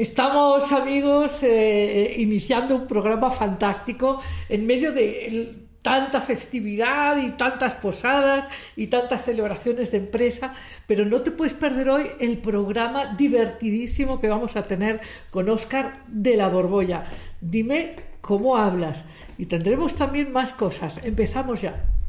Estamos, amigos, eh, iniciando un programa fantástico en medio de tanta festividad y tantas posadas y tantas celebraciones de empresa, pero no te puedes perder hoy el programa divertidísimo que vamos a tener con Óscar de la Borbolla. Dime cómo hablas y tendremos también más cosas. Empezamos ya.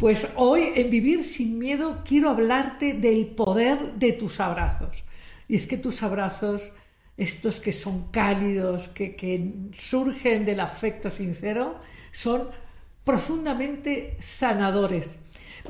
Pues hoy en Vivir sin Miedo quiero hablarte del poder de tus abrazos. Y es que tus abrazos, estos que son cálidos, que, que surgen del afecto sincero, son profundamente sanadores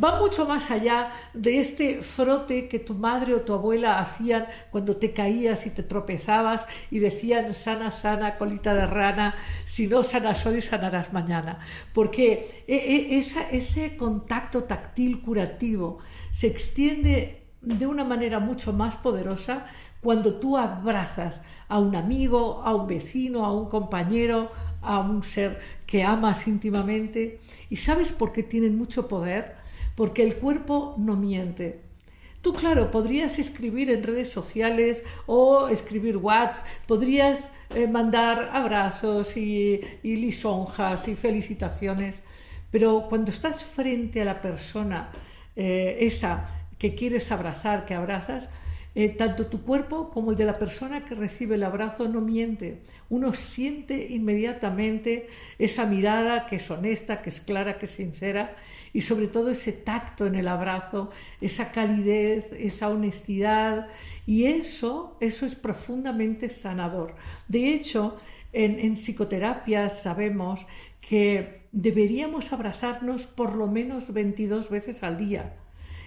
va mucho más allá de este frote que tu madre o tu abuela hacían cuando te caías y te tropezabas y decían sana, sana, colita de rana, si no sanas hoy, sanarás mañana. Porque e, e, ese contacto táctil curativo se extiende de una manera mucho más poderosa cuando tú abrazas a un amigo, a un vecino, a un compañero, a un ser que amas íntimamente. ¿Y sabes por qué tienen mucho poder? Porque el cuerpo no miente. Tú, claro, podrías escribir en redes sociales o escribir WhatsApp, podrías eh, mandar abrazos y, lisonjas y felicitaciones, pero cuando estás frente a la persona, eh, esa que quieres abrazar, que abrazas, eh, tanto tu cuerpo como el de la persona que recibe el abrazo no miente. Uno siente inmediatamente esa mirada que es honesta, que es clara, que es sincera y sobre todo ese tacto en el abrazo, esa calidez, esa honestidad y eso, eso es profundamente sanador. De hecho, en, en psicoterapia sabemos que deberíamos abrazarnos por lo menos 22 veces al día.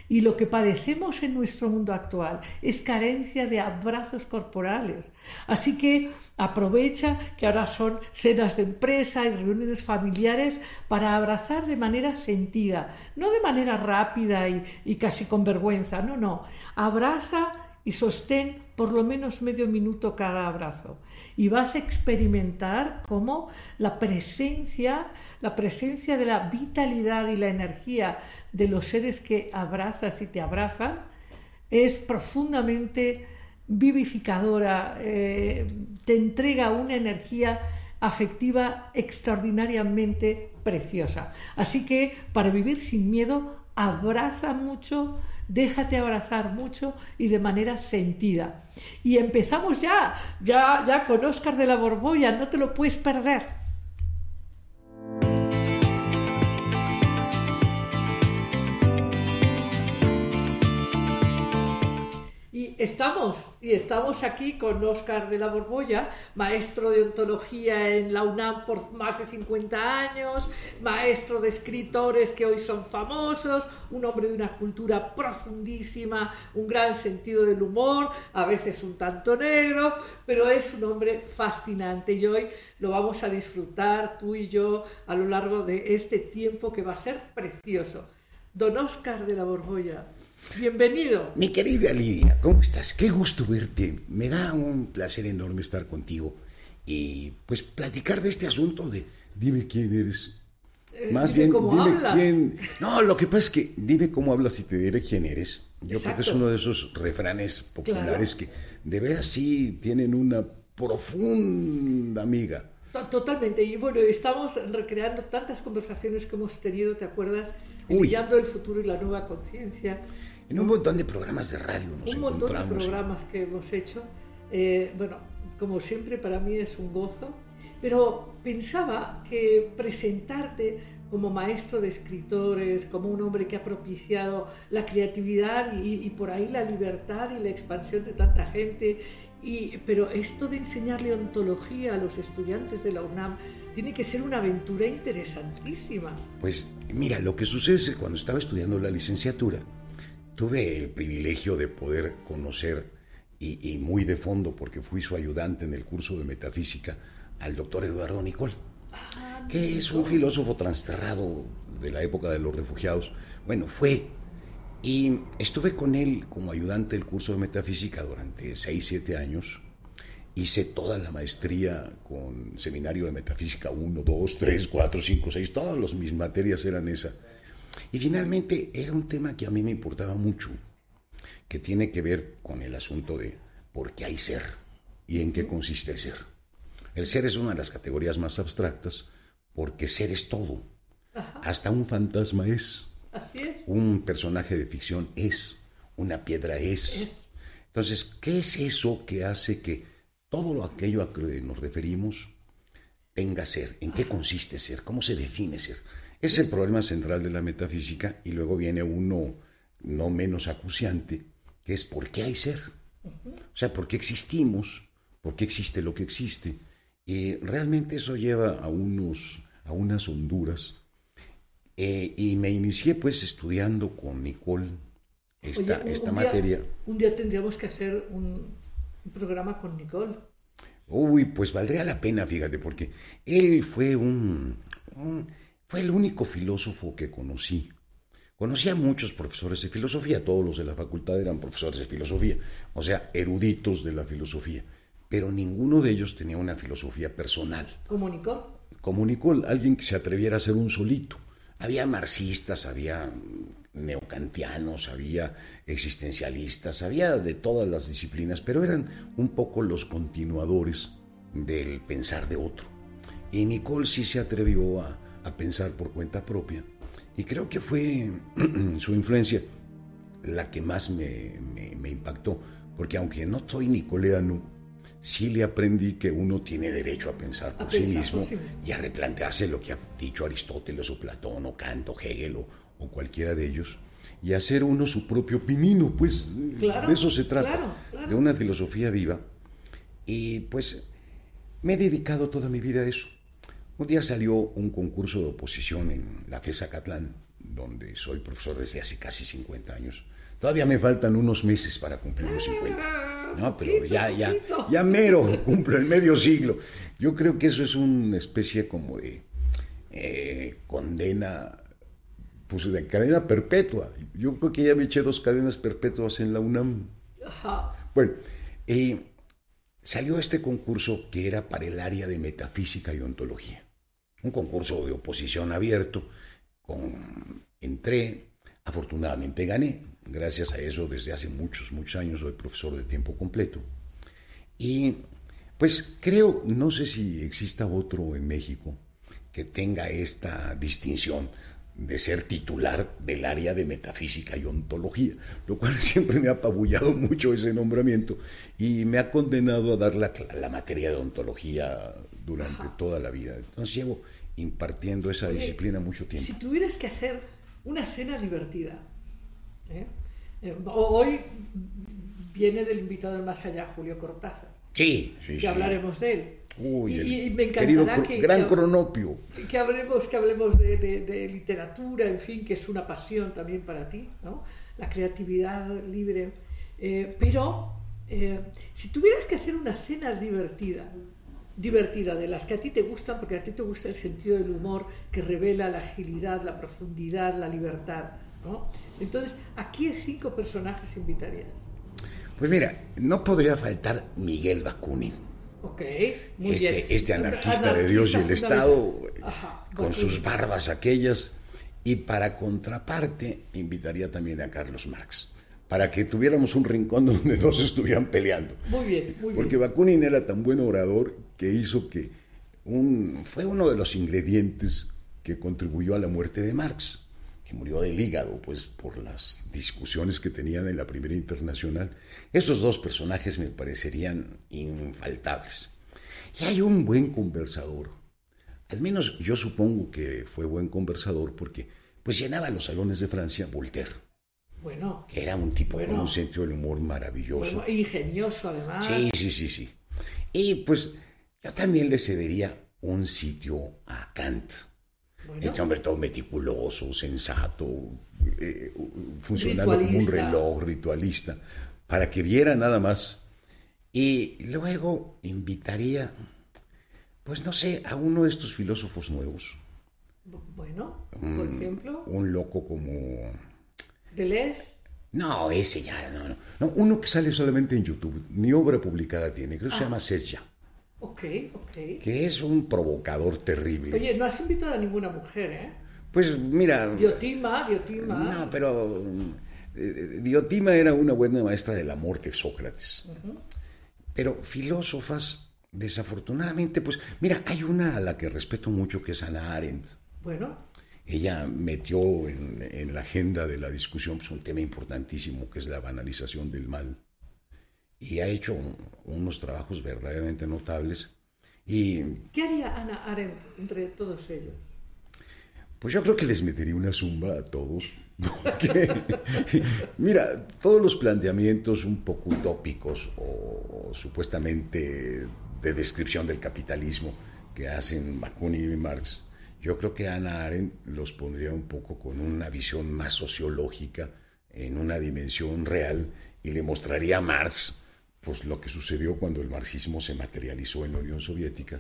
Y lo que padecemos en nuestro mundo actual es carencia de abrazos corporales. Así que aprovecha que ahora son cenas de empresa y reuniones familiares para abrazar de manera sentida, no de manera rápida y, casi con vergüenza, no, no. Abraza y sostén por lo menos medio minuto cada abrazo. Y vas a experimentar cómo la presencia, la presencia de la vitalidad y la energía de los seres que abrazas y te abrazan es profundamente vivificadora, eh, te entrega una energía afectiva extraordinariamente preciosa. Así que para vivir sin miedo, abraza mucho, déjate abrazar mucho y de manera sentida. Y empezamos ya, ya, ya con Oscar de la Borbolla, no te lo puedes perder. Estamos, y estamos aquí con Óscar de la Borbolla, maestro de ontología en la UNAM por más de 50 años, maestro de escritores que hoy son famosos, un hombre de una cultura profundísima, un gran sentido del humor, a veces un tanto negro, pero es un hombre fascinante y hoy lo vamos a disfrutar tú y yo a lo largo de este tiempo que va a ser precioso. Don Óscar de la Borbolla, Bienvenido. Mi querida Lidia, ¿cómo estás? Qué gusto verte. Me da un placer enorme estar contigo y pues platicar de este asunto de dime quién eres. Eh, Más bien, dime quién. No, lo que pasa es que dime cómo hablas y te diré quién eres. Yo creo que es uno de esos refranes populares que de veras sí tienen una profunda amiga. Totalmente. Y bueno, estamos recreando tantas conversaciones que hemos tenido, ¿te acuerdas? Brillando el futuro y la nueva conciencia. En un montón de programas de radio nos Un montón de programas que hemos hecho. Eh, bueno, como siempre, para mí es un gozo. Pero pensaba que presentarte como maestro de escritores, como un hombre que ha propiciado la creatividad y, por ahí la libertad y la expansión de tanta gente. Y, pero esto de enseñarle ontología a los estudiantes de la UNAM tiene que ser una aventura interesantísima. Pues mira, lo que sucede es que cuando estaba estudiando la licenciatura, tuve el privilegio de poder conocer, y, muy de fondo, porque fui su ayudante en el curso de metafísica, al doctor Eduardo Nicol, ah, que es un filósofo transterrado de la época de los refugiados. Bueno, fue. Y estuve con él como ayudante del curso de metafísica durante 6, 7 años. Hice toda la maestría con seminario de metafísica 1, 2, 3, 4, 5, 6, todas mis materias eran esas. Y finalmente era un tema que a mí me importaba mucho, que tiene que ver con el asunto de por qué hay ser y en qué consiste el ser. El ser es una de las categorías más abstractas porque ser es todo. Hasta un fantasma es. Así es. Un personaje de ficción es. Una piedra es. Entonces, ¿qué es eso que hace que todo lo aquello a que nos referimos tenga ser? ¿En qué consiste ser? ¿Cómo se define ser? Es el problema central de la metafísica y luego viene uno no menos acuciante, que es ¿por qué hay ser? O sea, ¿por qué existimos? ¿Por qué existe lo que existe? Y realmente eso lleva a, unos, a unas honduras. Eh, y me inicié pues estudiando con Nicole esta, esta materia. un día tendríamos que hacer un, programa con Nicole. Uy, pues valdría la pena, fíjate, porque él fue un, fue el único filósofo que conocí. Conocí a muchos profesores de filosofía, todos los de la facultad eran profesores de filosofía, o sea, eruditos de la filosofía pero ninguno de ellos tenía una filosofía personal. ¿Comunicó? Comunicó alguien que se atreviera a ser un solito. Había marxistas, había neocantianos, había existencialistas, había de todas las disciplinas, pero eran un poco los continuadores del pensar de otro. Y Nicole sí se atrevió a, pensar por cuenta propia. Y creo que fue su influencia la que más me, me impactó, porque aunque no soy nicoleano, sí le aprendí que uno tiene derecho a pensar por, sí, mismo y a replantearse lo que ha dicho Aristóteles o Platón o Kant o Hegel o, cualquiera de ellos y hacer uno su propio pinino, pues de eso se trata, de una filosofía viva. Y pues me he dedicado toda mi vida a eso. Un día salió un concurso de oposición en la FESA Catlán, donde soy profesor desde hace casi 50 años. Todavía me faltan unos meses para cumplir los 50. No, pero ya, ya, ya mero, cumplo el medio siglo. Yo creo que eso es una especie como de eh, condena, pues de cadena perpetua. Yo creo que ya me eché dos cadenas perpetuas en la UNAM. Bueno, eh, salió este concurso que era para el área de metafísica y ontología. Un concurso de oposición abierto. Con, entré, afortunadamente gané Gracias a eso, desde hace muchos, muchos años soy profesor de tiempo completo. Y pues creo, no sé si exista otro en México que tenga esta distinción de ser titular del área de metafísica y ontología, lo cual siempre me ha apabullado mucho ese nombramiento y me ha condenado a dar la, la materia de ontología durante toda la vida. Entonces llevo impartiendo esa disciplina mucho tiempo. Si tuvieras que hacer una cena divertida, ¿eh? Eh, hoy viene del invitado del más allá, Julio Cortázar. Sí, sí, Que hablaremos de él. Uy, y, me encantará que, gran cronopio. Que hablemos, que hablemos de, literatura, en fin, que es una pasión también para ti, ¿no? La creatividad libre. Eh, pero si tuvieras que hacer una cena divertida, divertida, de las que a ti te gustan, porque a ti te gusta el sentido del humor que revela la agilidad, la profundidad, la libertad. Entonces, ¿a qué cinco personajes invitarías? Pues mira, no podría faltar Miguel Bakunin. Ok, muy este, bien. Este anarquista, de Dios y el Estado, con sus barbas aquellas. Y para contraparte, invitaría también a Carlos Marx, para que tuviéramos un rincón donde no se estuvieran peleando. Muy bien, muy Porque Bakunin era tan buen orador que hizo que un, fue uno de los ingredientes que contribuyó a la muerte de Marx murió del hígado, pues por las discusiones que tenían en la Primera Internacional. Estos dos personajes me parecerían infaltables. Y hay un buen conversador. Al menos yo supongo que fue buen conversador porque pues llenaba los salones de Francia Voltaire. Bueno. Que era un tipo con un sentido del humor maravilloso. Bueno, ingenioso además. Sí, sí, sí, sí. Y pues yo también le cedería un sitio a Kant este hombre todo meticuloso, sensato, eh, funcionando como un reloj ritualista, para que viera nada más. Y luego invitaría, pues no sé, a uno de estos filósofos nuevos. Bueno, por ejemplo. Un loco como... Deleuze. No, ese ya, no, no, Uno que sale solamente en YouTube, ni obra publicada tiene, creo que se ah. llama Sesja. Ok, ok. Que es un provocador terrible. Oye, no has invitado a ninguna mujer, ¿eh? Pues mira... Diotima, Diotima. No, pero eh, Diotima era una buena maestra del amor de Sócrates. Pero filósofas, desafortunadamente, pues mira, hay una a la que respeto mucho que es Ana Arendt. Bueno. Ella metió en, la agenda de la discusión pues, un tema importantísimo que es la banalización del mal. Y ha hecho unos trabajos verdaderamente notables. Y, ¿Qué haría Ana Arendt entre todos ellos? Pues yo creo que les metería una zumba a todos. mira, todos los planteamientos un poco utópicos o, supuestamente de descripción del capitalismo que hacen Bakunin y Marx, yo creo que Ana Arendt los pondría un poco con una visión más sociológica, en una dimensión real, y le mostraría a Marx pues, lo que sucedió cuando el marxismo se materializó en la Unión Soviética.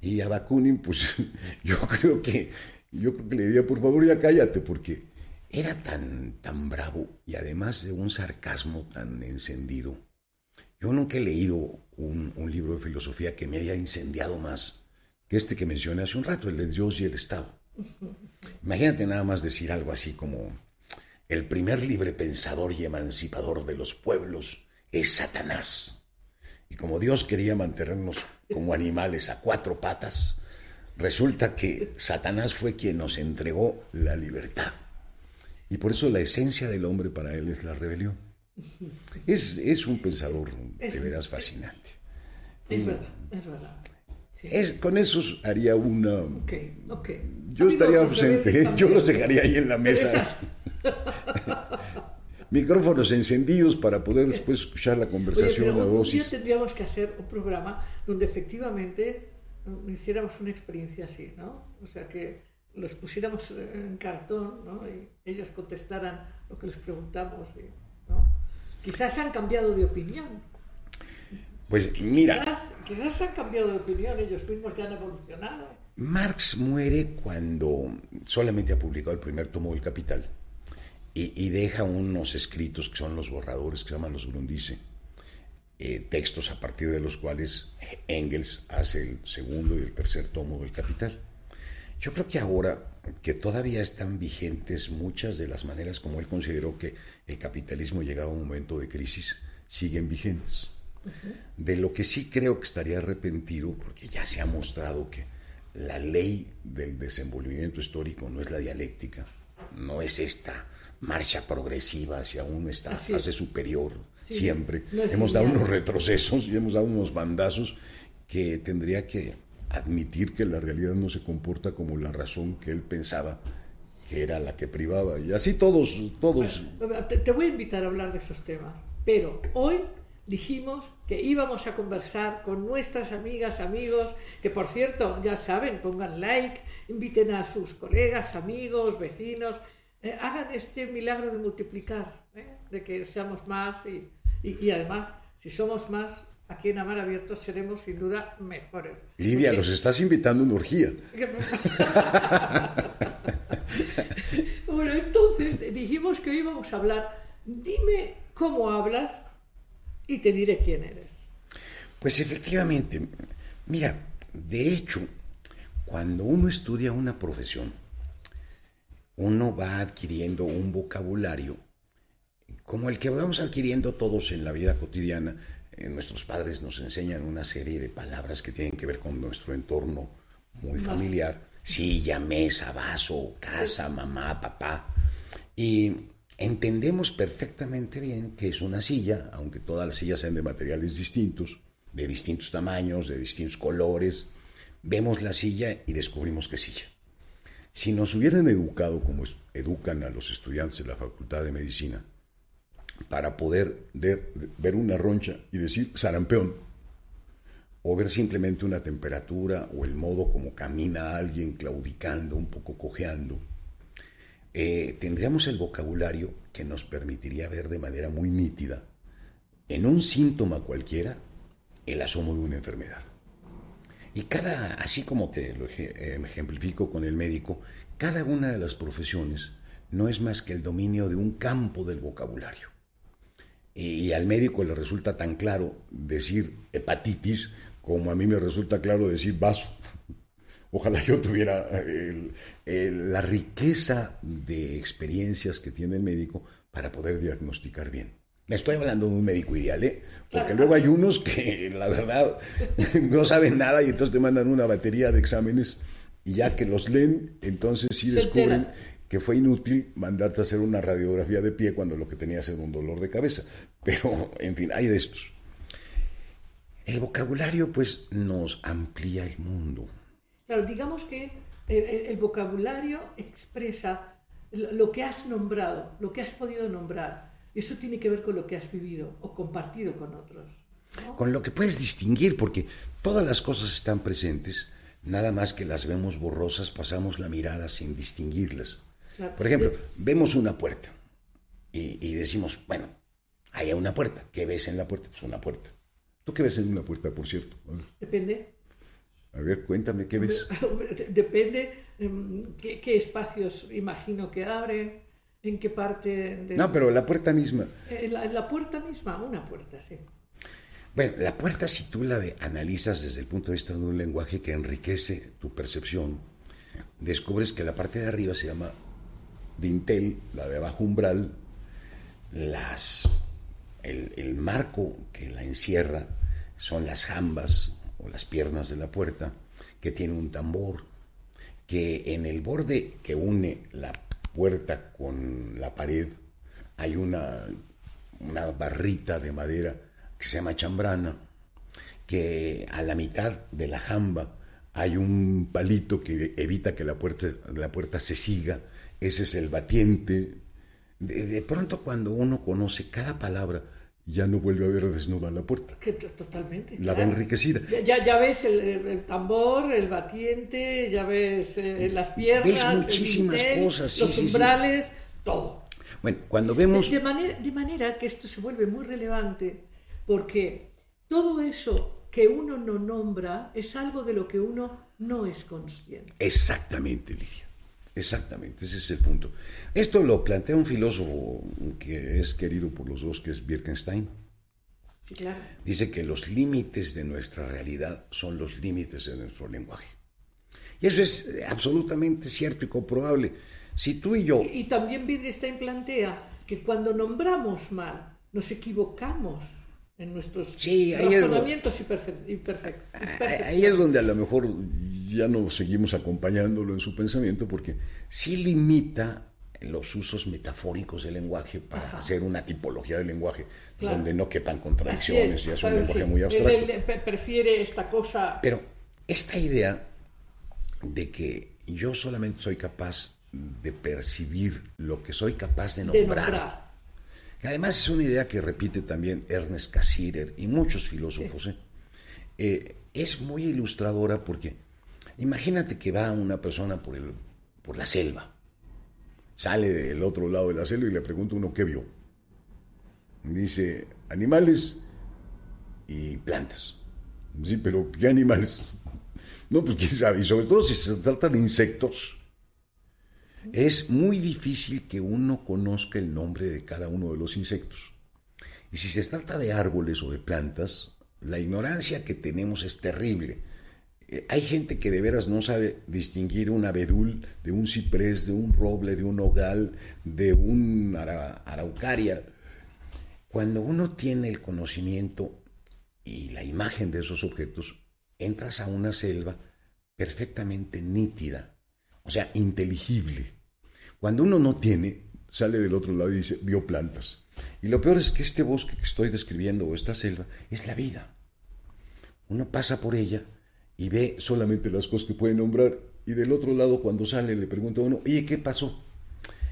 Y a Bakunin, pues yo creo que, yo creo que le diría, por favor, ya cállate, porque era tan, tan bravo y además de un sarcasmo tan encendido. Yo nunca he leído un, libro de filosofía que me haya incendiado más que este que mencioné hace un rato, el de Dios y el Estado. Imagínate nada más decir algo así como, el primer libre pensador y emancipador de los pueblos es Satanás. Y como Dios quería mantenernos como animales a cuatro patas, resulta que Satanás fue quien nos entregó la libertad. Y por eso la esencia del hombre para él es la rebelión. Es, es un pensador de veras fascinante. Es verdad, es verdad. Es, con eso haría una... Okay, okay. Yo estaría ausente, yo los dejaría ahí en la mesa. Micrófonos encendidos para poder después escuchar la conversación Oye, a dosis. Un día tendríamos que hacer un programa donde efectivamente hiciéramos una experiencia así, ¿no? O sea que los pusiéramos en cartón ¿no? y ellos contestaran lo que les preguntamos. ¿no? Quizás han cambiado de opinión. Pues mira. Quizás, quizás, han cambiado de opinión, ellos mismos ya han evolucionado. Marx muere cuando solamente ha publicado el primer tomo del Capital y, y deja unos escritos que son los borradores que se llaman los Grundice, eh, textos a partir de los cuales Engels hace el segundo y el tercer tomo del Capital. Yo creo que ahora que todavía están vigentes muchas de las maneras como él consideró que el capitalismo llegaba a un momento de crisis, siguen vigentes. De lo que sí creo que estaría arrepentido, porque ya se ha mostrado que la ley del desenvolvimiento histórico no es la dialéctica, no es esta marcha progresiva hacia una fase superior siempre. hemos dado unos retrocesos y hemos dado unos bandazos que tendría que admitir que la realidad no se comporta como la razón que él pensaba que era la que privaba. Y así todos, todos. te, voy a invitar a hablar de esos temas, pero hoy dijimos que íbamos a conversar con nuestras amigas, amigos, que por cierto, ya saben, pongan like, inviten a sus colegas, amigos, vecinos, eh, hagan este milagro de multiplicar, ¿eh? de que seamos más y, y además, si somos más, aquí en Amar Abierto seremos sin duda mejores. Lidia, los estás invitando a una orgía. bueno, entonces dijimos que hoy íbamos a hablar. Dime cómo hablas y te diré quién eres. Pues efectivamente, mira, de hecho, cuando uno estudia una profesión, uno va adquiriendo un vocabulario como el que vamos adquiriendo todos en la vida cotidiana, eh, nuestros padres nos enseñan una serie de palabras que tienen que ver con nuestro entorno muy familiar. Silla, mesa, vaso, casa, mamá, papá. Y entendemos perfectamente bien que es una silla, aunque todas las sillas sean de materiales distintos, de distintos tamaños, de distintos colores. Vemos la silla y descubrimos que es silla. Si nos hubieran educado como educan a los estudiantes de la Facultad de Medicina, para poder ver una roncha y decir sarampeón, o ver simplemente una temperatura o el modo como camina alguien claudicando, un poco cojeando, eh, tendríamos el vocabulario que nos permitiría ver de manera muy nítida, en un síntoma cualquiera, el asomo de una enfermedad. Y cada, así como te lo eh, ejemplifico con el médico, cada una de las profesiones no es más que el dominio de un campo del vocabulario y, al médico le resulta tan claro decir hepatitis como a mí me resulta claro decir vaso ojalá yo tuviera la riqueza de experiencias que tiene el médico para poder diagnosticar bien. Me estoy hablando de un médico ideal, ¿eh? Porque luego hay unos que, la verdad, no saben nada y entonces te mandan una batería de exámenes y ya que los leen, entonces sí descubren que fue inútil mandarte a hacer una radiografía de pie cuando lo que tenías era un dolor de cabeza. Pero, en fin, hay de estos. El vocabulario, pues, nos amplía el mundo. Claro, digamos que el, vocabulario expresa lo que has nombrado, lo que has podido nombrar. Eso tiene que ver con lo que has vivido o compartido con otros. Con lo que puedes distinguir, porque todas las cosas están presentes, nada más que las vemos borrosas, pasamos la mirada sin distinguirlas. Por ejemplo, vemos una puerta y, decimos, bueno, hay una puerta. ¿Qué ves en la puerta? Pues una puerta. ¿Tú qué ves en una puerta, por cierto? Depende. A ver, cuéntame, ¿qué ves? Depende em, qué, espacios imagino que abre, en qué parte... No, pero la puerta misma. En la, puerta misma, una puerta, sí. Bueno, la puerta si tú la analizas desde el punto de vista de un lenguaje que enriquece tu percepción, descubres que la parte de arriba se llama dintel, la de abajo umbral, las, el, marco que la encierra son las jambas o las piernas de la puerta, que tiene un tambor, que en el borde que une la puerta con la pared hay una, una barrita de madera que se llama chambrana, que a la mitad de la jamba hay un palito que evita que la puerta, la puerta se siga ese es el batiente. De, pronto cuando uno conoce cada palabra, ya no vuelve a ver desnuda la puerta. totalmente. La ve enriquecida. Ya, ya ves el, tambor, el batiente, ya ves eh, las piernas, ves muchísimas cosas, los umbrales, todo. Bueno, cuando vemos... De, manera, de manera que esto se vuelve muy relevante porque todo eso que uno no nombra es algo de lo que uno no es consciente. Exactamente, Lidia. Exactamente, ese es el punto. Esto lo plantea un filósofo que es querido por los dos, que es Wittgenstein. Sí, claro. Dice que los límites de nuestra realidad son los límites de nuestro lenguaje. Y eso es absolutamente cierto y comprobable. Si tú y yo... Y, también Wittgenstein plantea que cuando nombramos mal, nos equivocamos en nuestros razonamientos imperfectos. Ahí es donde a lo mejor ya no seguimos acompañándolo en su pensamiento porque sí limita los usos metafóricos del lenguaje para hacer una tipología del lenguaje donde no quepan contradicciones y es un lenguaje muy abstracto. Él, prefiere esta cosa. Pero esta idea de que yo solamente soy capaz de percibir lo que soy capaz de nombrar. además es una idea que repite también Ernest Cassirer y muchos filósofos. ¿eh? Eh, es muy ilustradora porque Imagínate que va una persona por, el, por la selva, sale del otro lado de la selva y le pregunta uno qué vio. Dice, animales y plantas. Sí, pero ¿qué animales? No, pues quién sabe, y sobre todo si se trata de insectos. Es muy difícil que uno conozca el nombre de cada uno de los insectos. Y si se trata de árboles o de plantas, la ignorancia que tenemos es terrible hay gente que de veras no sabe distinguir un abedul de un ciprés, de un roble, de un ogal, de un araucaria. Cuando uno tiene el conocimiento y la imagen de esos objetos, entras a una selva perfectamente nítida, o sea, inteligible. Cuando uno no tiene, sale del otro lado y dice, vio plantas. Y lo peor es que este bosque que estoy describiendo o esta selva es la vida. Uno pasa por ella y ve solamente las cosas que puede nombrar. Y del otro lado, cuando sale, le pregunta a uno, oye, ¿qué pasó?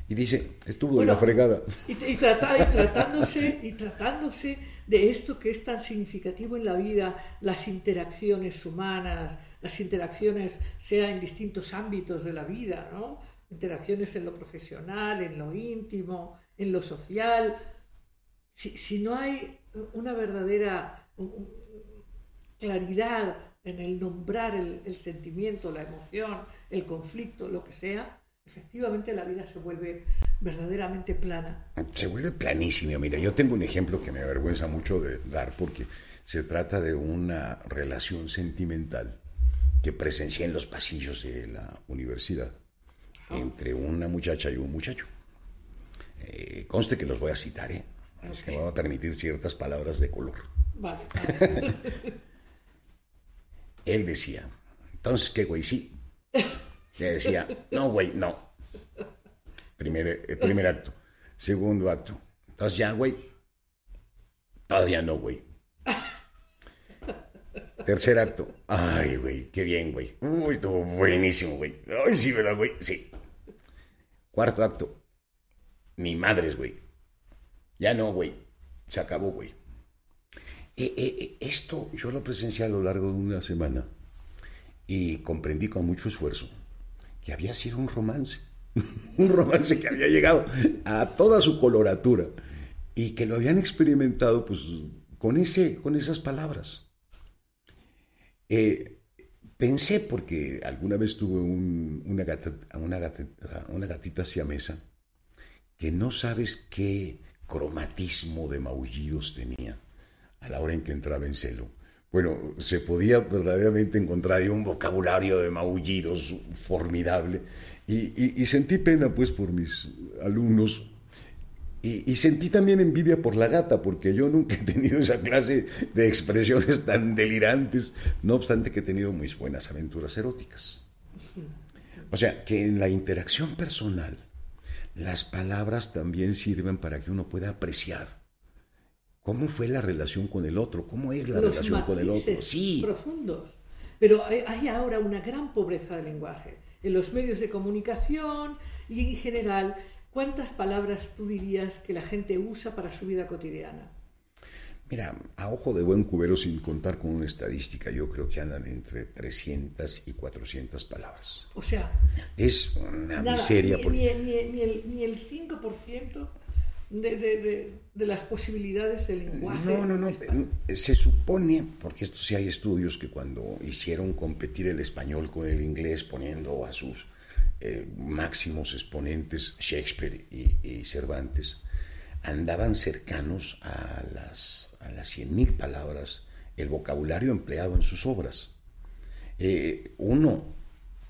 Y dice, estuvo en la fregada. Y, tratándose, y tratándose de esto que es tan significativo en la vida, las interacciones humanas, las interacciones, sea en distintos ámbitos de la vida, ¿no? Interacciones en lo profesional, en lo íntimo, en lo social. Si, si no hay una verdadera claridad en el nombrar el, sentimiento, la emoción, el conflicto, lo que sea, efectivamente la vida se vuelve verdaderamente plana. Se vuelve planísima. Mira, yo tengo un ejemplo que me avergüenza mucho de dar porque se trata de una relación sentimental que presencié en los pasillos de la universidad entre una muchacha y un muchacho. Eh, conste que los voy a citar, ¿eh? Es que me va a permitir ciertas palabras de color. Vale. Él decía, entonces, ¿qué, güey? Sí. Le decía, no, güey, no. Primer, eh, primer acto. Segundo acto. Entonces, ya, güey. Todavía no, güey. Tercer acto. Ay, güey, qué bien, güey. Uy, estuvo buenísimo, güey. Ay, sí, ¿verdad, güey? Sí. Cuarto acto. Mi madres, güey. Ya no, güey. Se acabó, güey. Eh, eh, eh, esto yo lo presencié a lo largo de una semana y comprendí con mucho esfuerzo que había sido un romance. un romance que había llegado a toda su coloratura y que lo habían experimentado pues con, ese, con esas palabras. pensé, porque alguna vez tuve una, una, una gatita siamesa, que no sabes qué cromatismo de maullidos tenía a la hora en que entraba en celo. Bueno, se podía verdaderamente encontrar un vocabulario de maullidos formidable y, sentí pena pues por mis alumnos y, sentí también envidia por la gata, porque yo nunca he tenido esa clase de expresiones tan delirantes, no obstante que he tenido muy buenas aventuras eróticas. O sea, que en la interacción personal, las palabras también sirven para que uno pueda apreciar cómo fue la relación con el otro, cómo es la relación con el otro. Sí. Profundos. Pero hay ahora una gran pobreza de lenguaje en los medios de comunicación y en general. ¿Cuántas palabras tú dirías que la gente usa para su vida cotidiana? Mira, a ojo de buen cubero, sin contar con una estadística, yo creo que andan entre 300 y 400 palabras. O sea, es una miseria. Ni, ni, ni, el, ni el 5% de, las posibilidades del lenguaje. No, no, no. Se supone, porque esto sí hay estudios, que cuando hicieron competir el español con el inglés, poniendo a sus eh, máximos exponentes, Shakespeare y, Cervantes, andaban cercanos a las, a las 100.000 palabras el vocabulario empleado en sus obras. Eh, uno,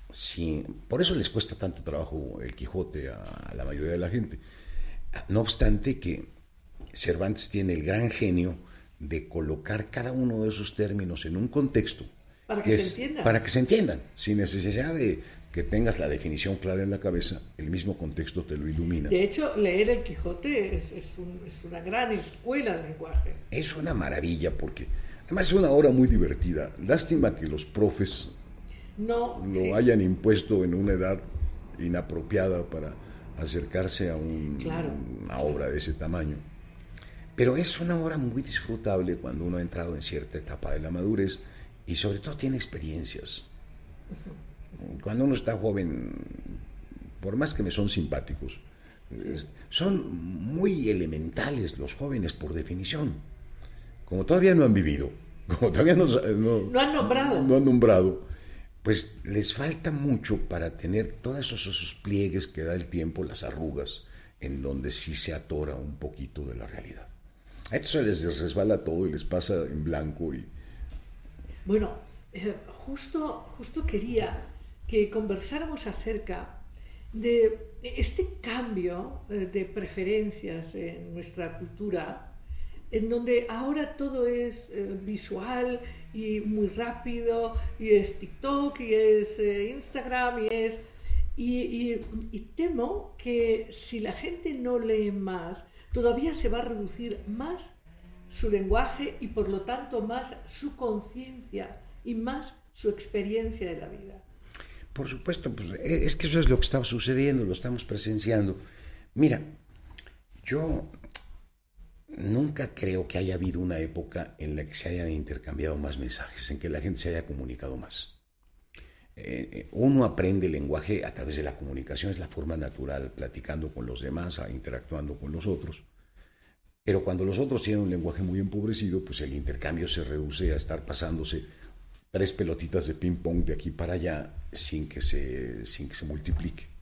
si, por eso les cuesta tanto trabajo el Quijote a la mayoría de la gente no obstante que Cervantes tiene el gran genio de colocar cada uno de esos términos en un contexto. Para que, se entiendan. Para que se entiendan, sin necesidad de que tengas la definición clara en la cabeza, el mismo contexto te lo ilumina. De hecho, leer el Quijote es, una gran escuela de lenguaje. Es una maravilla porque además es una obra muy divertida. Lástima que los profes no, lo hayan impuesto en una edad inapropiada para acercarse a una obra de ese tamaño. Pero es una obra muy disfrutable cuando uno ha entrado en cierta etapa de la madurez y sobre todo tiene experiencias. Cuando uno está joven, por más que me son simpáticos, son muy elementales los jóvenes por definición. Como todavía no han vivido, como todavía no, no han nombrado. No han nombrado pues les falta mucho para tener todos esos, pliegues que da el tiempo, las arrugas, en donde sí se atora un poquito de la realidad. A esto se les resbala todo y les pasa en blanco y... Bueno, eh, justo, justo quería que conversáramos acerca de este cambio eh, de preferencias en nuestra cultura, en donde ahora todo es eh, visual y muy rápido, y es TikTok, y es eh, Instagram, y es... Y, temo que si la gente no lee más, todavía se va a reducir más su lenguaje y por lo tanto más su conciencia y más su experiencia de la vida. Por supuesto, pues e, es que eso es lo que está sucediendo, lo estamos presenciando. Mira, yo Nunca creo que haya habido una época en la que se hayan intercambiado más mensajes, en que la gente se haya comunicado más. Eh, eh, uno aprende el lenguaje a través de la comunicación, es la forma natural, platicando con los demás, interactuando con los otros. Pero cuando los otros tienen un lenguaje muy empobrecido, pues el intercambio se reduce a estar pasándose tres pelotitas de ping-pong de aquí para allá sin que se, sin que se multiplique.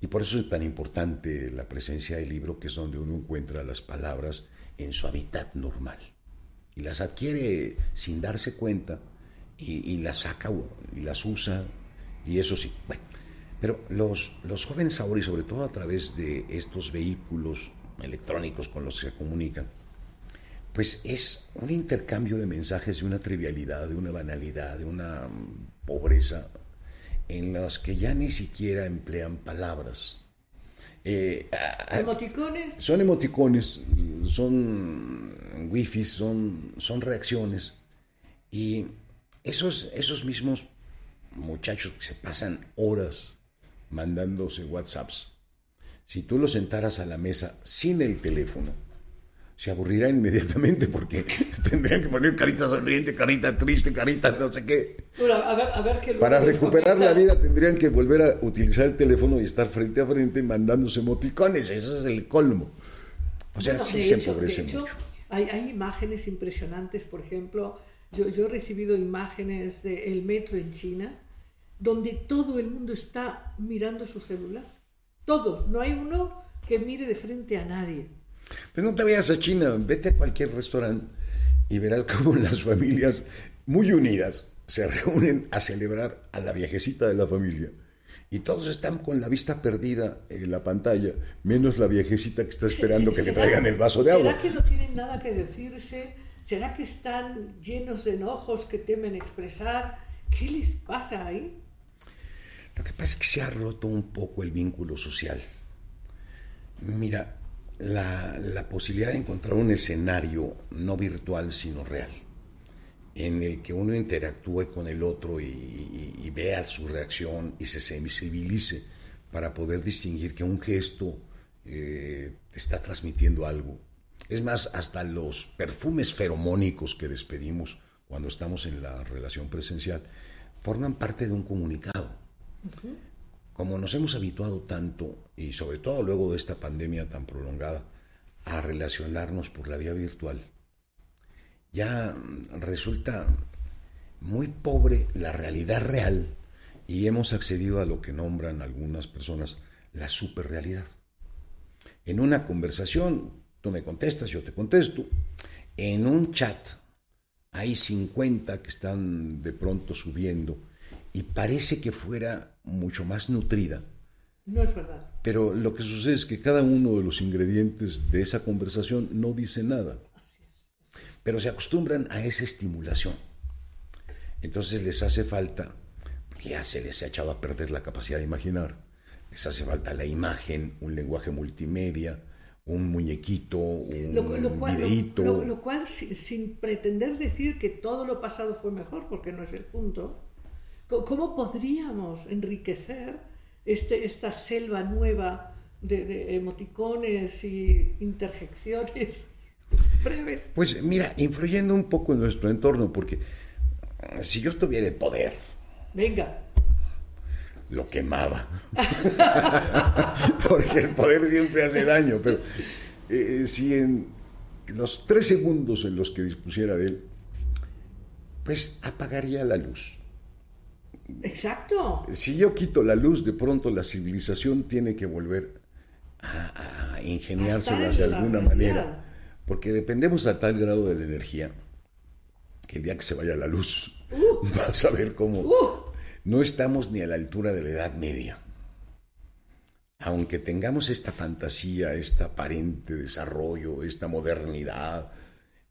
Y por eso es tan importante la presencia del libro, que es donde uno encuentra las palabras en su hábitat normal. Y las adquiere sin darse cuenta y, las saca y las usa, y eso sí. Bueno, pero los, los jóvenes ahora, y sobre todo a través de estos vehículos electrónicos con los que se comunican, pues es un intercambio de mensajes de una trivialidad, de una banalidad, de una mm, pobreza, en las que ya ni siquiera emplean palabras. Eh, ¿Emoticones? Son emoticones, son wifi, son, son reacciones. Y esos, esos mismos muchachos que se pasan horas mandándose WhatsApps, si tú los sentaras a la mesa sin el teléfono, se aburrirá inmediatamente porque tendrían que poner carita sonriente, carita triste, carita no sé qué. Para recuperar la vida tendrían que volver a utilizar el teléfono y estar frente a frente mandándose emoticones. Eso es el colmo. O sea, sí se empobrece mucho. Hay, hay, imágenes impresionantes, por ejemplo, yo, yo he recibido imágenes del metro en China donde todo el mundo está mirando su celular. Todos, no hay uno que mire de frente a nadie. Pues no te vayas a China, vete a cualquier restaurante y verás cómo las familias muy unidas se reúnen a celebrar a la viejecita de la familia. Y todos están con la vista perdida en la pantalla, menos la viejecita que está esperando que le traigan el vaso de agua. ¿Será que no tienen nada que decirse? ¿Será que están llenos de enojos que temen expresar? ¿Qué les pasa ahí? Lo que pasa es que se ha roto un poco el vínculo social. Mira, la, posibilidad de encontrar un escenario no virtual, sino real, en el que uno interactúe con el otro y, vea su reacción y se sensibilice para poder distinguir que un gesto eh, está transmitiendo algo. Es más, hasta los perfumes feromónicos que despedimos cuando estamos en la relación presencial forman parte de un comunicado. Como nos hemos habituado tanto, y sobre todo luego de esta pandemia tan prolongada, a relacionarnos por la vía virtual, ya resulta muy pobre la realidad real y hemos accedido a lo que nombran algunas personas la superrealidad. En una conversación, tú me contestas, yo te contesto. En un chat hay 50 que están de pronto subiendo y parece que fuera mucho más nutrida. No es verdad. Pero lo que sucede es que cada uno de los ingredientes de esa conversación no dice nada. Así es. Pero se acostumbran a esa estimulación. Entonces les hace falta, porque ya se les ha echado a perder la capacidad de imaginar, les hace falta la imagen, un lenguaje multimedia, un muñequito, un lo, cual, videíto. Lo, cual, sin pretender decir que todo lo pasado fue mejor, porque no es el punto, ¿Cómo podríamos enriquecer este, esta selva nueva de, emoticones y interjecciones breves? Pues mira, influyendo un poco en nuestro entorno, porque eh, si yo tuviera el poder. Venga. Lo quemaba. porque el poder siempre hace daño, pero eh, si en los tres segundos en los que dispusiera de él, pues apagaría la luz Exacto. Si yo quito la luz, de pronto la civilización tiene que volver a, ingeniárselas de alguna manera, porque dependemos a tal grado de la energía que el día que se vaya la luz, uh. vas a ver cómo uh. no estamos ni a la altura de la Edad Media. Aunque tengamos esta fantasía, este aparente desarrollo, esta modernidad,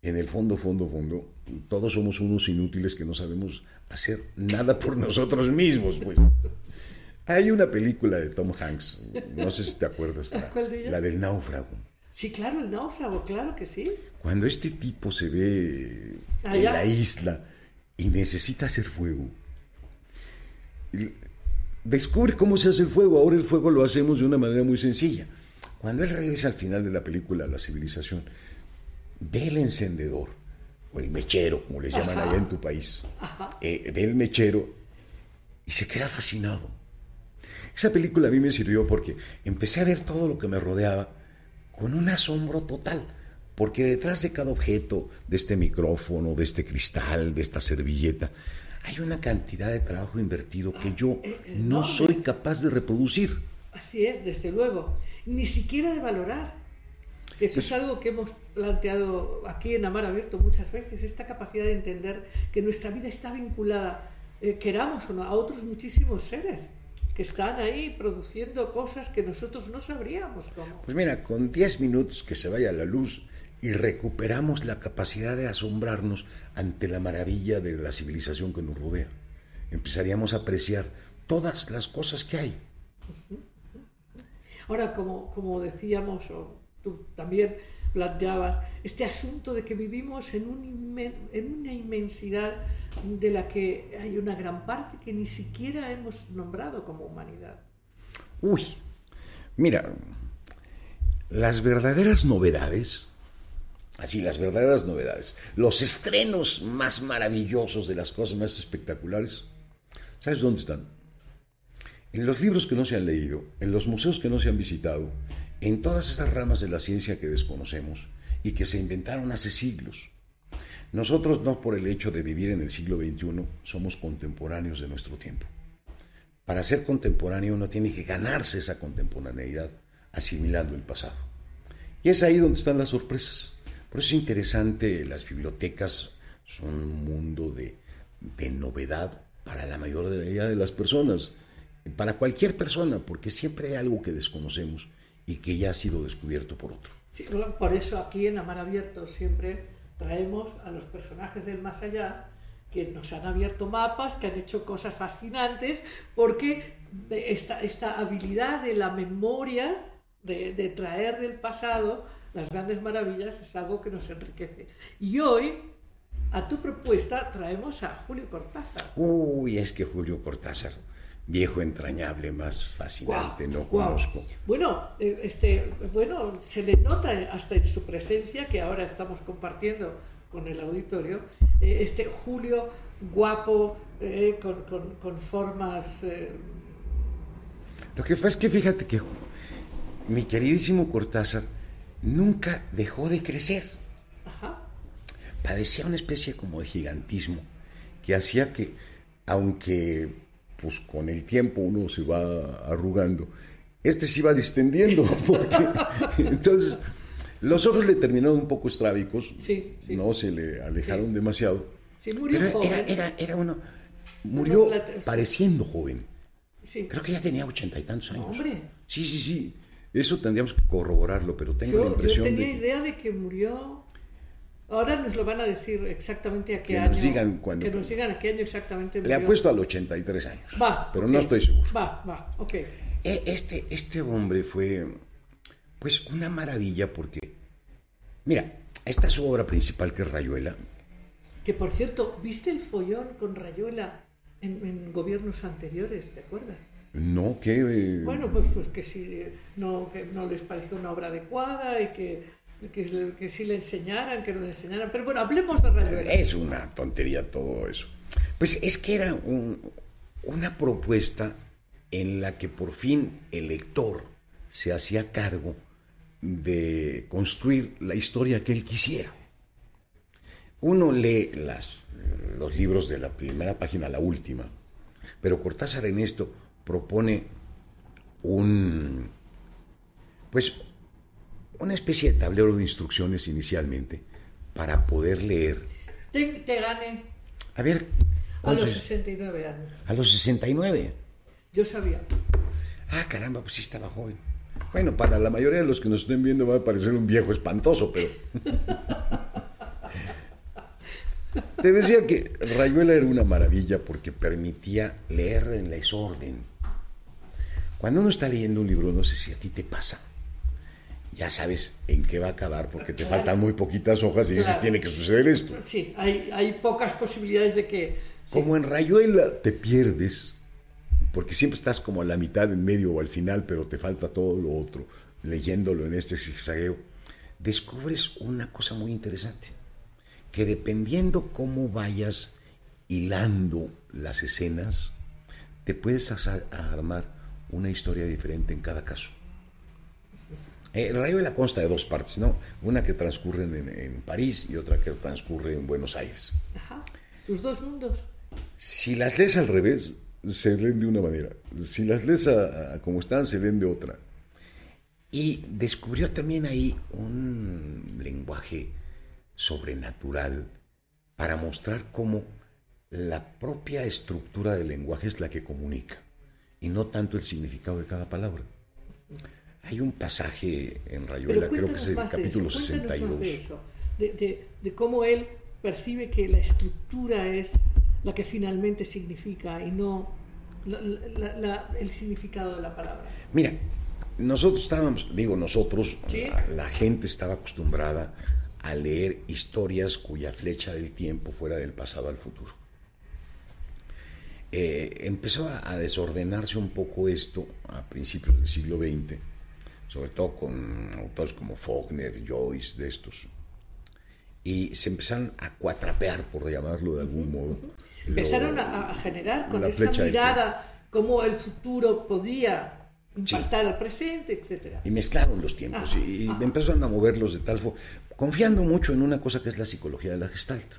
en el fondo, fondo, fondo, todos somos unos inútiles que no sabemos hacer nada por nosotros mismos, pues. Hay una película de Tom Hanks, no sé si te acuerdas, la, la del náufrago. Sí, claro, el náufrago, claro que sí. Cuando este tipo se ve en la isla y necesita hacer fuego, descubre cómo se hace el fuego. Ahora el fuego lo hacemos de una manera muy sencilla. Cuando él regresa al final de la película, la civilización, ve el encendedor o el mechero, como les llaman allá en tu país, eh, ve el mechero y se queda fascinado. Esa película a mí me sirvió porque empecé a ver todo lo que me rodeaba con un asombro total, porque detrás de cada objeto, de este micrófono, de este cristal, de esta servilleta, hay una cantidad de trabajo invertido que yo ah, eh, eh, no soy capaz de reproducir. Así es, desde luego, ni siquiera de valorar. Eso es algo que hemos planteado aquí en Amar Abierto muchas veces, esta capacidad de entender que nuestra vida está vinculada, eh, queramos o no, a otros muchísimos seres que están ahí produciendo cosas que nosotros no sabríamos cómo. Pues mira, con 10 minutos que se vaya la luz y recuperamos la capacidad de asombrarnos ante la maravilla de la civilización que nos rodea. Empezaríamos a apreciar todas las cosas que hay. Ahora, como, como decíamos, o tú también planteabas, este asunto de que vivimos en, un en una inmensidad de la que hay una gran parte que ni siquiera hemos nombrado como humanidad. Uy, mira, las verdaderas novedades, así las verdaderas novedades, los estrenos más maravillosos de las cosas más espectaculares, ¿sabes dónde están? En los libros que no se han leído, en los museos que no se han visitado, en todas esas ramas de la ciencia que desconocemos y que se inventaron hace siglos. Nosotros no por el hecho de vivir en el siglo XXI somos contemporáneos de nuestro tiempo. Para ser contemporáneo uno tiene que ganarse esa contemporaneidad asimilando el pasado. Y es ahí donde están las sorpresas. Por eso es interesante, las bibliotecas son un mundo de, de novedad para la mayoría de las personas para cualquier persona, porque siempre hay algo que desconocemos y que ya ha sido descubierto por otro. por eso aquí en Amar Abierto siempre traemos a los personajes del más allá que nos han abierto mapas, que han hecho cosas fascinantes, porque esta, esta habilidad de la memoria, de, de traer del pasado las grandes maravillas, es algo que nos enriquece. Y hoy, a tu propuesta, traemos a Julio Cortázar. Uy, es que Julio Cortázar viejo entrañable más fascinante no conozco. Bueno, eh, este, bueno, se le nota hasta en su presencia, que ahora estamos compartiendo con el auditorio, eh, este Julio guapo, eh, con, formas... Lo que pasa es que fíjate que mi queridísimo Cortázar nunca dejó de crecer. Padecía una especie como de gigantismo que hacía que, aunque pues con el tiempo uno se va arrugando. Este se iba distendiendo, porque entonces los ojos le terminaron un poco estrábicos, no se le alejaron demasiado. Sí, murió joven. Era, era, uno, murió pareciendo joven. Creo que ya tenía ochenta y tantos años. hombre. Sí, sí, sí. Eso tendríamos que corroborarlo, pero tengo la impresión yo tenía idea de que murió Ahora nos lo van a decir exactamente a qué año. Nos digan cuando, que nos digan a qué año exactamente. Le ha puesto al 83 años. Va. Pero no estoy seguro. Va, va, ok. E, este, este hombre fue, pues, una maravilla porque, mira, esta es su obra principal que es Rayuela. Que por cierto, ¿viste el follón con Rayuela en, gobiernos anteriores? ¿Te acuerdas? No, que. Bueno, pues, pues que si no, que no les pareció una obra adecuada y que que, que sí le enseñaran, que no enseñaran. Pero bueno, hablemos de Rayuela. Es una tontería todo eso. Pues es que era una propuesta en la que por fin el lector se hacía cargo de construir la historia que él quisiera. Uno lee los libros de la primera página a la última, pero Cortázar en esto propone un, pues una especie de tablero de instrucciones inicialmente para poder leer. Te, te gané. A ver. A los 69 años. A los 69. Yo sabía. Ah, caramba, pues sí estaba joven. Bueno, para la mayoría de los que nos estén viendo va a parecer un viejo espantoso, pero... Te decía que Rayuela era una maravilla porque permitía leer en desorden. Cuando uno está leyendo un libro, no sé si a ti te pasa, ya sabes en qué va a acabar porque te faltan muy poquitas hojas y dices tiene que suceder esto. Sí, hay, hay pocas posibilidades de que... Como en Rayuela te pierdes, porque siempre estás como a la mitad, en medio o al final, pero te falta todo lo otro, leyéndolo en este zigzagueo, descubres una cosa muy interesante, que dependiendo cómo vayas hilando las escenas, te puedes armar una historia diferente en cada caso. Eh, Rayuela consta de dos partes, ¿no? Una que transcurre en, París y otra que transcurre en Buenos Aires. Ajá. Sus dos mundos. Si las lees al revés, se leen de una manera. Si las lees como están, se leen de otra. Y descubrió también ahí un lenguaje sobrenatural para mostrar cómo la propia estructura del lenguaje es la que comunica y no tanto el significado de cada palabra. Hay un pasaje en Rayuela, creo que es el capítulo 62. De, eso, de, cómo él percibe que la estructura es la que finalmente significa y no el significado de la palabra. Mira, nosotros estábamos, digo nosotros, la, gente estaba acostumbrada a leer historias cuya flecha del tiempo fuera del pasado al futuro. Eh, empezó a, desordenarse un poco esto a principios del siglo XX, sobre todo con autores como Faulkner, Joyce, de estos. Y se empezaron a cuatrapear, por llamarlo de algún modo. Empezaron a, generar con esa mirada cómo el futuro podía impactar al presente, etcétera. Y mezclaron los tiempos y, empezaron a moverlos de tal forma, confiando mucho en una cosa que es la psicología de la gestalt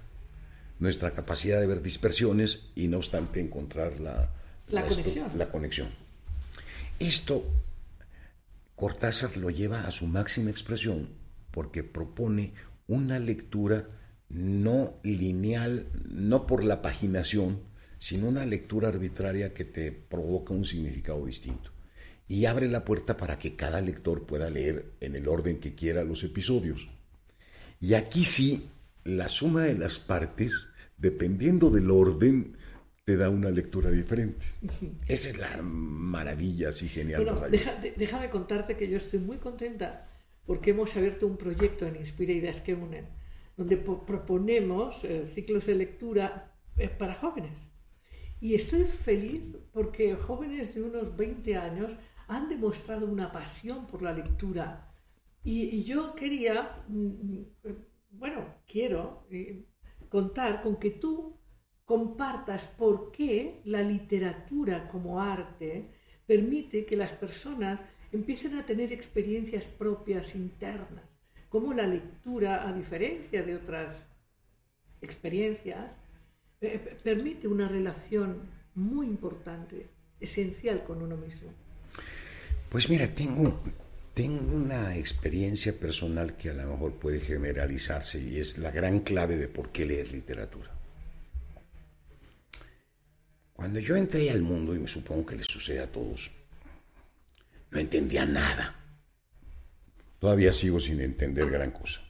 nuestra capacidad de ver dispersiones y no obstante encontrar la, la, conexión. Esto Cortázar lo lleva a su máxima expresión porque propone una lectura no lineal, no por la paginación, sino una lectura arbitraria que te provoca un significado distinto. Y abre la puerta para que cada lector pueda leer en el orden que quiera los episodios. Y aquí sí la suma de las partes, dependiendo del orden, te da una lectura diferente. Esa es la maravilla así genial. déjame contarte que yo estoy muy contenta porque hemos abierto un proyecto en Inspira Ideas que Unen, donde proponemos eh, ciclos de lectura eh, para jóvenes. Y estoy feliz porque jóvenes de unos 20 años han demostrado una pasión por la lectura. y yo quería mm, mm, bueno, quiero eh, contar con que tú compartas por qué la literatura como arte permite que las personas empiecen a tener experiencias propias internas, como la lectura, a diferencia de otras experiencias, eh, permite una relación muy importante, esencial con uno mismo. Pues mira, tengo, tengo una experiencia personal que a lo mejor puede generalizarse y es la gran clave de por qué leer literatura. Cuando yo entré al mundo, y me supongo que les sucede a todos, no entendía nada. Todavía sigo sin entender gran cosa.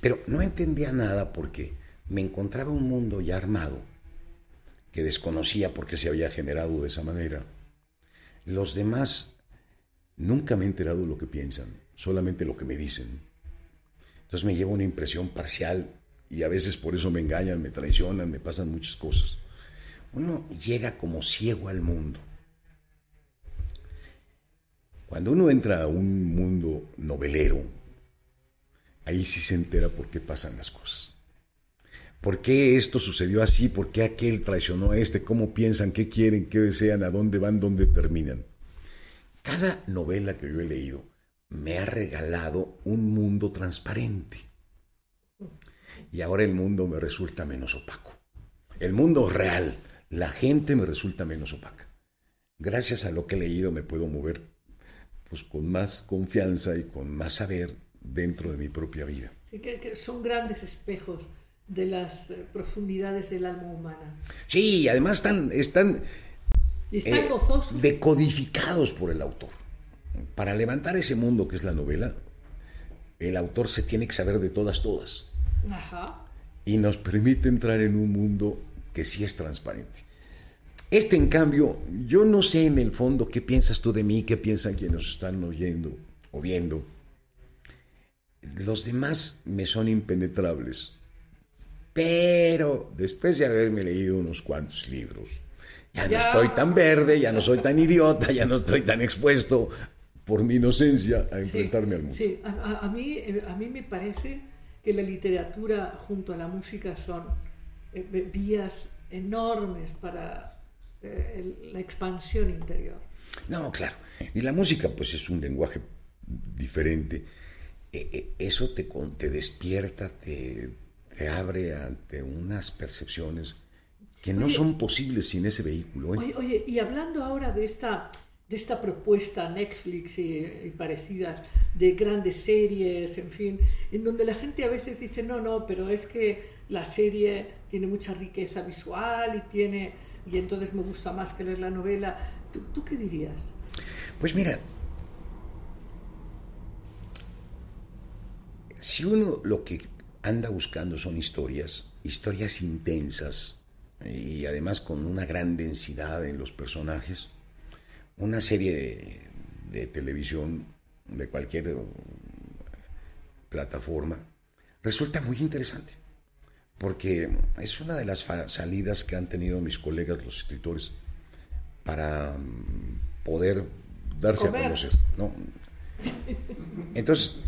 Pero no entendía nada porque me encontraba un mundo ya armado, que desconocía por qué se había generado de esa manera. Los demás Nunca me he enterado de lo que piensan, solamente lo que me dicen. Entonces me lleva una impresión parcial y a veces por eso me engañan, me traicionan, me pasan muchas cosas. Uno llega como ciego al mundo. Cuando uno entra a un mundo novelero, ahí sí se entera por qué pasan las cosas. ¿Por qué esto sucedió así? ¿Por qué aquel traicionó a este? ¿Cómo piensan? ¿Qué quieren? ¿Qué desean? ¿A dónde van? ¿Dónde terminan? Cada novela que yo he leído me ha regalado un mundo transparente. Y ahora el mundo me resulta menos opaco. El mundo real, la gente me resulta menos opaca. Gracias a lo que he leído me puedo mover pues, con más confianza y con más saber dentro de mi propia vida. que, son grandes espejos de las eh, profundidades del alma humana. Sí, además están, están y están eh, gozosos. Decodificados por el autor. Para levantar ese mundo que es la novela, el autor se tiene que saber de todas, todas. Ajá. Y nos permite entrar en un mundo que sí es transparente. Este, en cambio, yo no sé en el fondo qué piensas tú de mí, qué piensan quienes nos están oyendo o viendo. Los demás me son impenetrables. Pero después de haberme leído unos cuantos libros, ya, no estoy tan verde, ya no soy tan idiota, ya no estoy tan expuesto por mi inocencia a enfrentarme al mundo. Sí, a, mí, eh, a mí me parece que la literatura junto a la música son eh, vías enormes para eh, la expansión interior. No, claro. Y la música pues es un lenguaje diferente. eso te, te despierta, te, te abre ante unas percepciones que no son posibles sin ese vehículo. ¿eh? Oye, y hablando ahora de esta de esta propuesta Netflix y, parecidas de grandes series, en fin, en donde la gente a veces dice, no, no, pero es que la serie tiene mucha riqueza visual y tiene y entonces me gusta más que leer la novela. ¿Tú, qué dirías? Pues mira, si uno lo que anda buscando son historias, historias intensas y además con una gran densidad en los personajes, una serie de, televisión de cualquier plataforma resulta muy interesante porque es una de las salidas que han tenido mis colegas los escritores para mm, poder darse a conocer entonces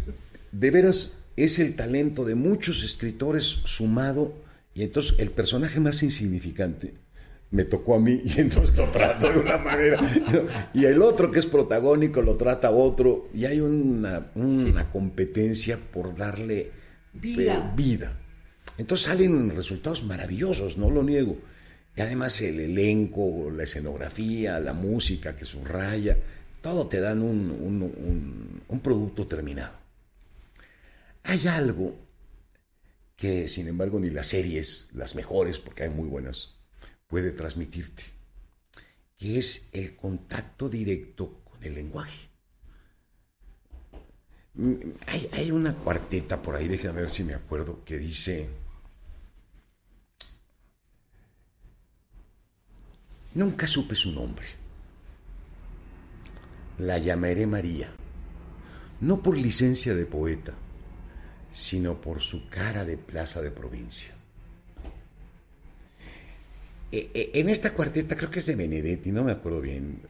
de veras es el talento de muchos escritores sumado y entonces el personaje más insignificante me tocó a mí y entonces lo trato de una manera. Y el otro que es protagónico lo trata a otro y hay una, competencia por darle vida. vida. Entonces salen resultados maravillosos, no lo niego. Y además el elenco, la escenografía, la música que subraya, todo te dan un, un producto terminado. Hay algo que, sin embargo, ni las series, las mejores, porque hay muy buenas, puede transmitirte, que es el contacto directo con el lenguaje. Mm, hay, una cuarteta por ahí, déjame ver si me acuerdo, que dice, nunca supe su nombre, la llamaré María, no por licencia de poeta, sino por su cara de plaza de provincia. Eh, eh, en esta cuarteta, creo que es de Benedetti, no me acuerdo bien,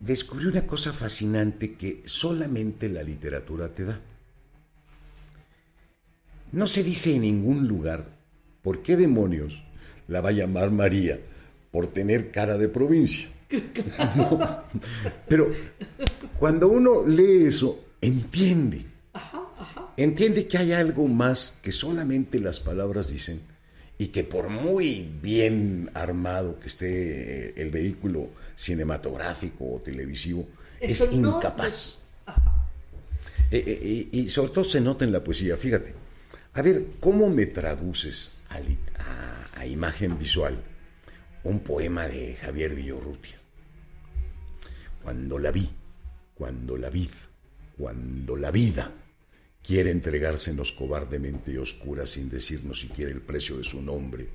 descubrí una cosa fascinante que solamente la literatura te da. No se dice en ningún lugar por qué demonios la va a llamar María por tener cara de provincia. Pero cuando uno lee eso, entiende. Entiende que hay algo más que solamente las palabras dicen y que por muy bien armado que esté el vehículo cinematográfico o televisivo, es incapaz. Eh, eh, eh, y sobre todo se nota en la poesía, fíjate. A ver, ¿cómo me traduces a, a imagen visual un poema de Javier Villorrutia? Cuando la vi, cuando la vid, cuando la vida quiere entregársenos cobardemente y oscura sin decirnos siquiera el precio de su nombre,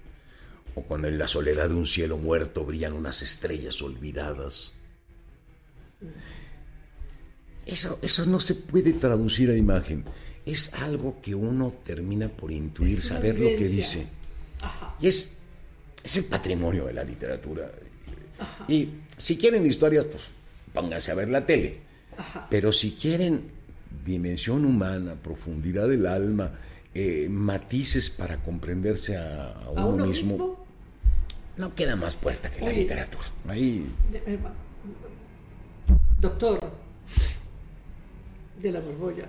o cuando en la soledad de un cielo muerto brillan unas estrellas olvidadas. Eso, eso no se puede traducir a imagen, es algo que uno termina por intuir, saber lo que dice. Y es, es el patrimonio de la literatura. Y si quieren historias, pues pónganse a ver la tele. Pero si quieren dimensión humana, profundidad del alma, eh, matices para comprenderse a, uno, mismo, no queda más puerta que la literatura. Ahí... Eh, doctor de la Borbolla,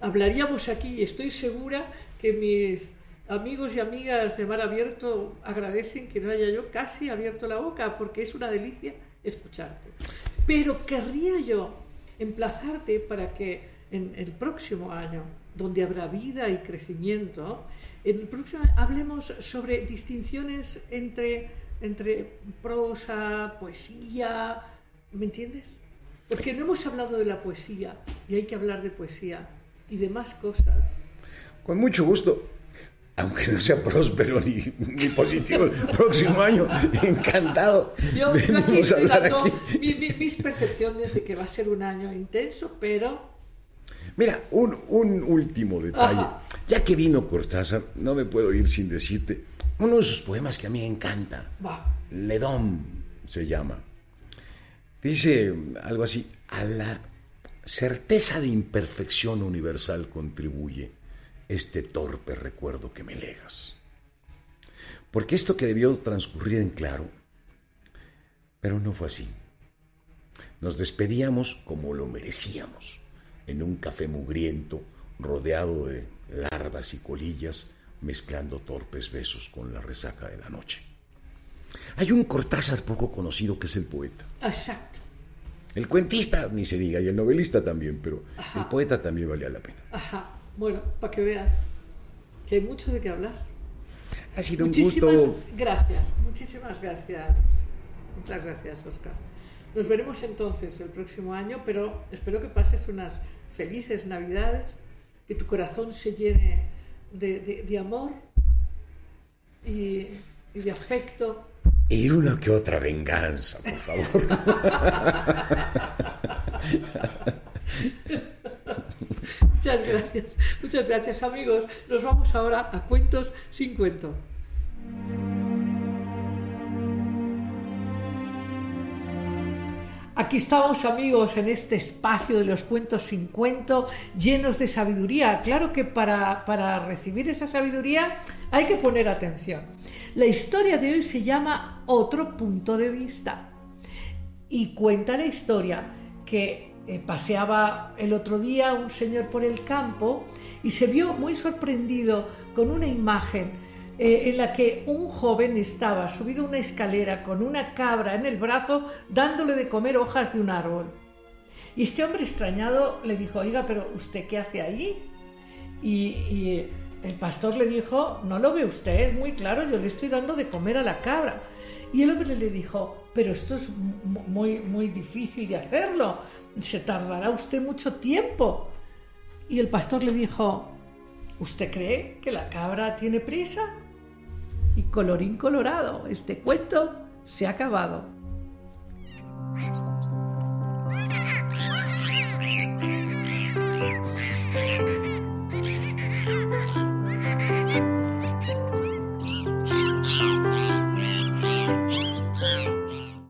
hablaríamos aquí, estoy segura que mis amigos y amigas de Mar Abierto agradecen que no haya yo casi abierto la boca, porque es una delicia escucharte. Pero querría yo emplazarte para que en el próximo año, donde habrá vida y crecimiento, en el próximo hablemos sobre distinciones entre, entre prosa, poesía, ¿me entiendes? Porque no hemos hablado de la poesía y hay que hablar de poesía y de más cosas. Con mucho gusto, aunque no sea próspero ni, positivo el próximo año, encantado. Yo, aquí hablar aquí. mis percepciones de que va a ser un año intenso, pero Mira, un, último detalle. Ya que vino Cortázar, no me puedo ir sin decirte uno de sus poemas que a mí me encanta. Ledón se llama. Dice algo así, a la certeza de imperfección universal contribuye este torpe recuerdo que me legas. Porque esto que debió transcurrir en claro, pero no fue así. Nos despedíamos como lo merecíamos en un café mugriento, rodeado de larvas y colillas, mezclando torpes besos con la resaca de la noche. Hay un Cortázar poco conocido que es el poeta. Exacto. El cuentista, ni se diga, y el novelista también, pero el poeta también valía la pena. Ajá. Bueno, para que veas que hay mucho de qué hablar. Ha sido un Muchísimas gusto. gracias, muchísimas gracias. Muchas gracias, Oscar. Nos veremos entonces el próximo año, pero espero que pases unas felices Navidades, que tu corazón se llene de, de- de amor y, y de afecto. Y una que otra venganza, por favor. Muchas gracias, muchas gracias amigos. Nos vamos ahora a Cuentos sin cuento. Aquí estamos amigos en este espacio de los cuentos sin cuento, llenos de sabiduría. Claro que para, para recibir esa sabiduría hay que poner atención. La historia de hoy se llama Otro punto de vista y cuenta la historia que eh, paseaba el otro día un señor por el campo y se vio muy sorprendido con una imagen eh, en la que un joven estaba subido una escalera con una cabra en el brazo dándole de comer hojas de un árbol. Y este hombre extrañado le dijo, oiga, pero ¿usted qué hace ahí? Y, y el pastor le dijo, no lo ve usted, es muy claro, yo le estoy dando de comer a la cabra. Y el hombre le dijo, pero esto es muy, muy difícil de hacerlo, se tardará usted mucho tiempo. Y el pastor le dijo, ¿usted cree que la cabra tiene prisa? Y colorín colorado, este cuento se ha acabado.